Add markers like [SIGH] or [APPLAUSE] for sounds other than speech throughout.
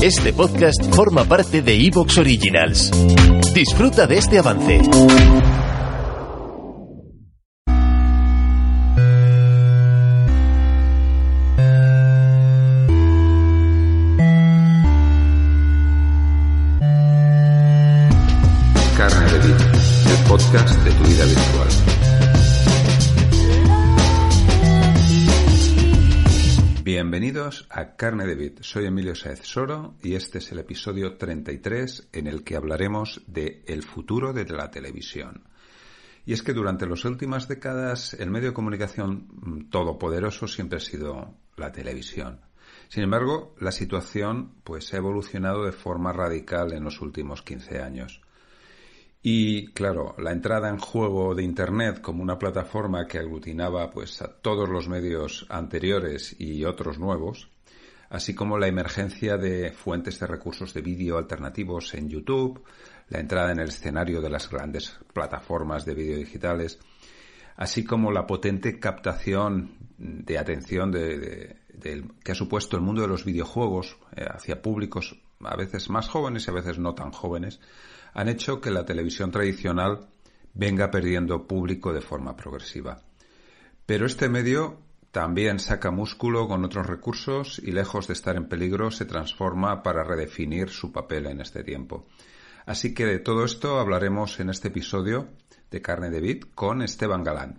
Este podcast forma parte de Evox Originals. Disfruta de este avance. Carne de Vid, el podcast de tu vida. Bienvenidos a Carne de Vid. Soy Emilio Saez Soro y este es el episodio 33 en el que hablaremos de el futuro de la televisión. Y es que durante las últimas décadas el medio de comunicación mm, todopoderoso siempre ha sido la televisión. Sin embargo, la situación pues ha evolucionado de forma radical en los últimos 15 años. Y claro, la entrada en juego de Internet como una plataforma que aglutinaba pues a todos los medios anteriores y otros nuevos, así como la emergencia de fuentes de recursos de vídeo alternativos en YouTube, la entrada en el escenario de las grandes plataformas de vídeo digitales, así como la potente captación de atención de, que ha supuesto el mundo de los videojuegos eh, hacia públicos a veces más jóvenes y a veces no tan jóvenes, han hecho que la televisión tradicional venga perdiendo público de forma progresiva. Pero este medio también saca músculo con otros recursos y lejos de estar en peligro se transforma para redefinir su papel en este tiempo. Así que de todo esto hablaremos en este episodio de Carne de Bit con Esteban Galán,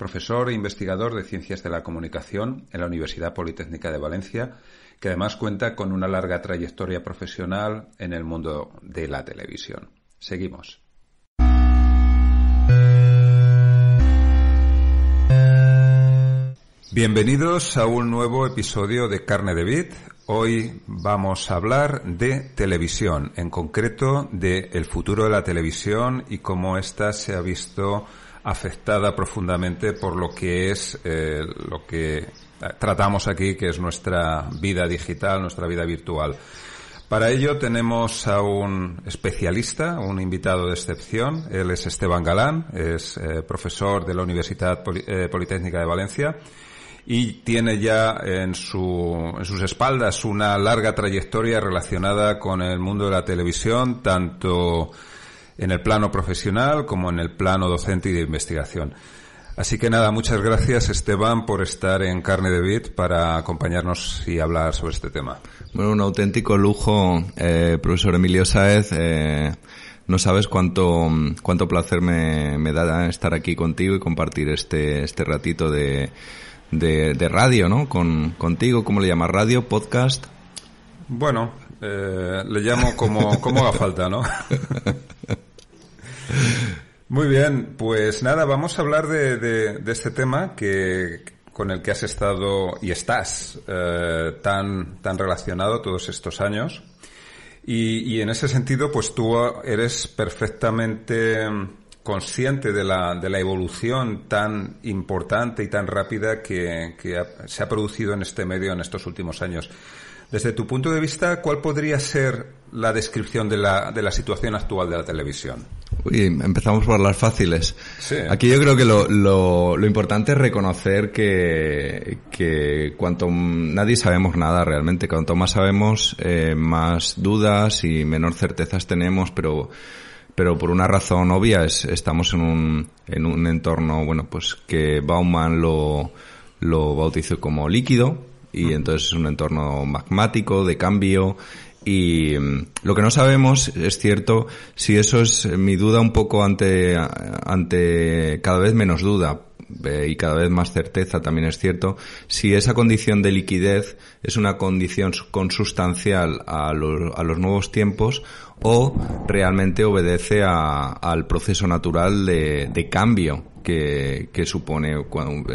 profesor e investigador de Ciencias de la Comunicación en la Universidad Politécnica de Valencia que además cuenta con una larga trayectoria profesional en el mundo de la televisión. Seguimos. Bienvenidos a un nuevo episodio de Carne de Bit. Hoy vamos a hablar de televisión, en concreto de el futuro de la televisión y cómo ésta se ha visto afectada profundamente por lo que es eh, lo que tratamos aquí, que es nuestra vida digital, nuestra vida virtual. Para ello tenemos a un especialista, un invitado de excepción. Él es Esteban Galán, es eh, profesor de la Universidad eh, Politécnica de Valencia y tiene ya en, su, en sus espaldas una larga trayectoria relacionada con el mundo de la televisión, tanto en el plano profesional como en el plano docente y de investigación. Así que nada, muchas gracias Esteban por estar en Carne de Bit para acompañarnos y hablar sobre este tema. Bueno, un auténtico lujo, eh, profesor Emilio Sáez. Eh, no sabes cuánto, cuánto placer me, me, da estar aquí contigo y compartir este, este ratito de, de, de radio, ¿no? Con, contigo, ¿cómo le llamas? ¿Radio? ¿Podcast? Bueno, eh, le llamo como, como haga falta, ¿no? [LAUGHS] Muy bien, pues nada, vamos a hablar de, de, este tema que con el que has estado y estás eh, tan, tan relacionado todos estos años. Y, y, en ese sentido, pues tú eres perfectamente consciente de la, de la evolución tan importante y tan rápida que, que se ha producido en este medio en estos últimos años. Desde tu punto de vista, ¿cuál podría ser la descripción de la, de la situación actual de la televisión? Uy, empezamos por las fáciles. Aquí yo creo que lo, lo, lo, importante es reconocer que, que cuanto nadie sabemos nada realmente, cuanto más sabemos, eh, más dudas y menor certezas tenemos, pero pero por una razón obvia es estamos en un, en un entorno bueno pues que Bauman lo, lo bautizó como líquido y entonces es un entorno magmático, de cambio, y mm, lo que no sabemos, es cierto, si eso es mi duda un poco ante, ante cada vez menos duda eh, y cada vez más certeza también es cierto, si esa condición de liquidez es una condición consustancial a los, a los nuevos tiempos o realmente obedece a, al proceso natural de, de cambio que, que, supone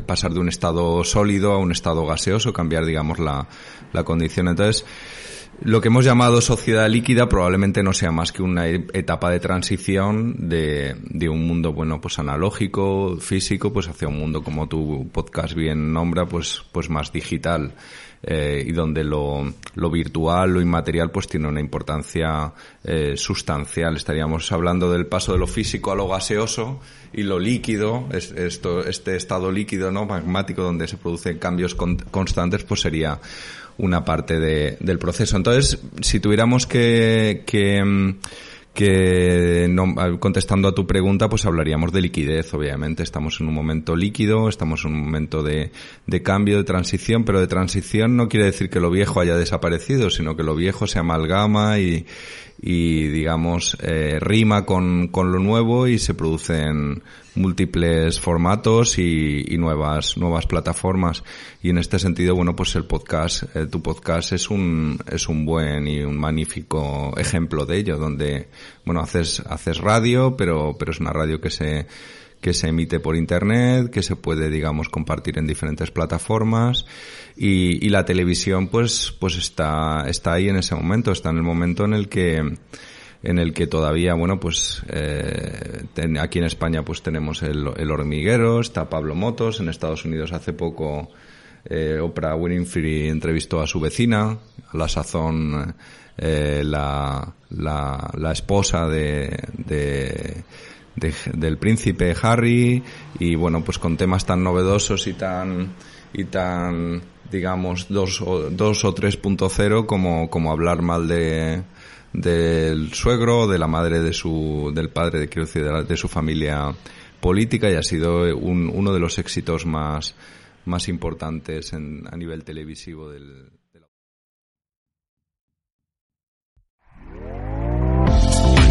pasar de un estado sólido a un estado gaseoso, cambiar, digamos, la, la condición. Entonces, lo que hemos llamado sociedad líquida probablemente no sea más que una etapa de transición de, de, un mundo, bueno, pues analógico, físico, pues hacia un mundo como tu podcast bien nombra, pues, pues más digital. Eh, y donde lo, lo, virtual, lo inmaterial, pues tiene una importancia eh, sustancial. Estaríamos hablando del paso de lo físico a lo gaseoso y lo líquido, es, esto, este estado líquido, ¿no? Magmático, donde se producen cambios con, constantes, pues sería una parte de, del proceso. Entonces, si tuviéramos que, que mm, que no, contestando a tu pregunta, pues hablaríamos de liquidez, obviamente. Estamos en un momento líquido, estamos en un momento de, de, cambio, de transición, pero de transición no quiere decir que lo viejo haya desaparecido, sino que lo viejo se amalgama y, y digamos, eh, rima con, con lo nuevo y se producen múltiples formatos y, y, nuevas nuevas plataformas. Y en este sentido bueno pues el podcast eh, tu podcast es un es un buen y un magnífico ejemplo de ello donde bueno haces haces radio pero pero es una radio que se que se emite por internet, que se puede, digamos, compartir en diferentes plataformas y, la televisión, pues, pues está, está ahí en ese momento, está en el momento en el que en el que todavía, bueno, pues eh, aquí en España pues tenemos el, el, hormiguero, está Pablo Motos, en Estados Unidos hace poco eh, Oprah Winfrey entrevistó a su vecina, a la sazón eh, la, la, la, esposa de, de, de, del príncipe Harry y bueno, pues con temas tan novedosos y tan y tan digamos dos o, dos o 3.0 como, como hablar mal de del suegro, de la madre de su, del padre, de, quiero de su familia política y ha sido un, uno de los éxitos más, más importantes en, a nivel televisivo del,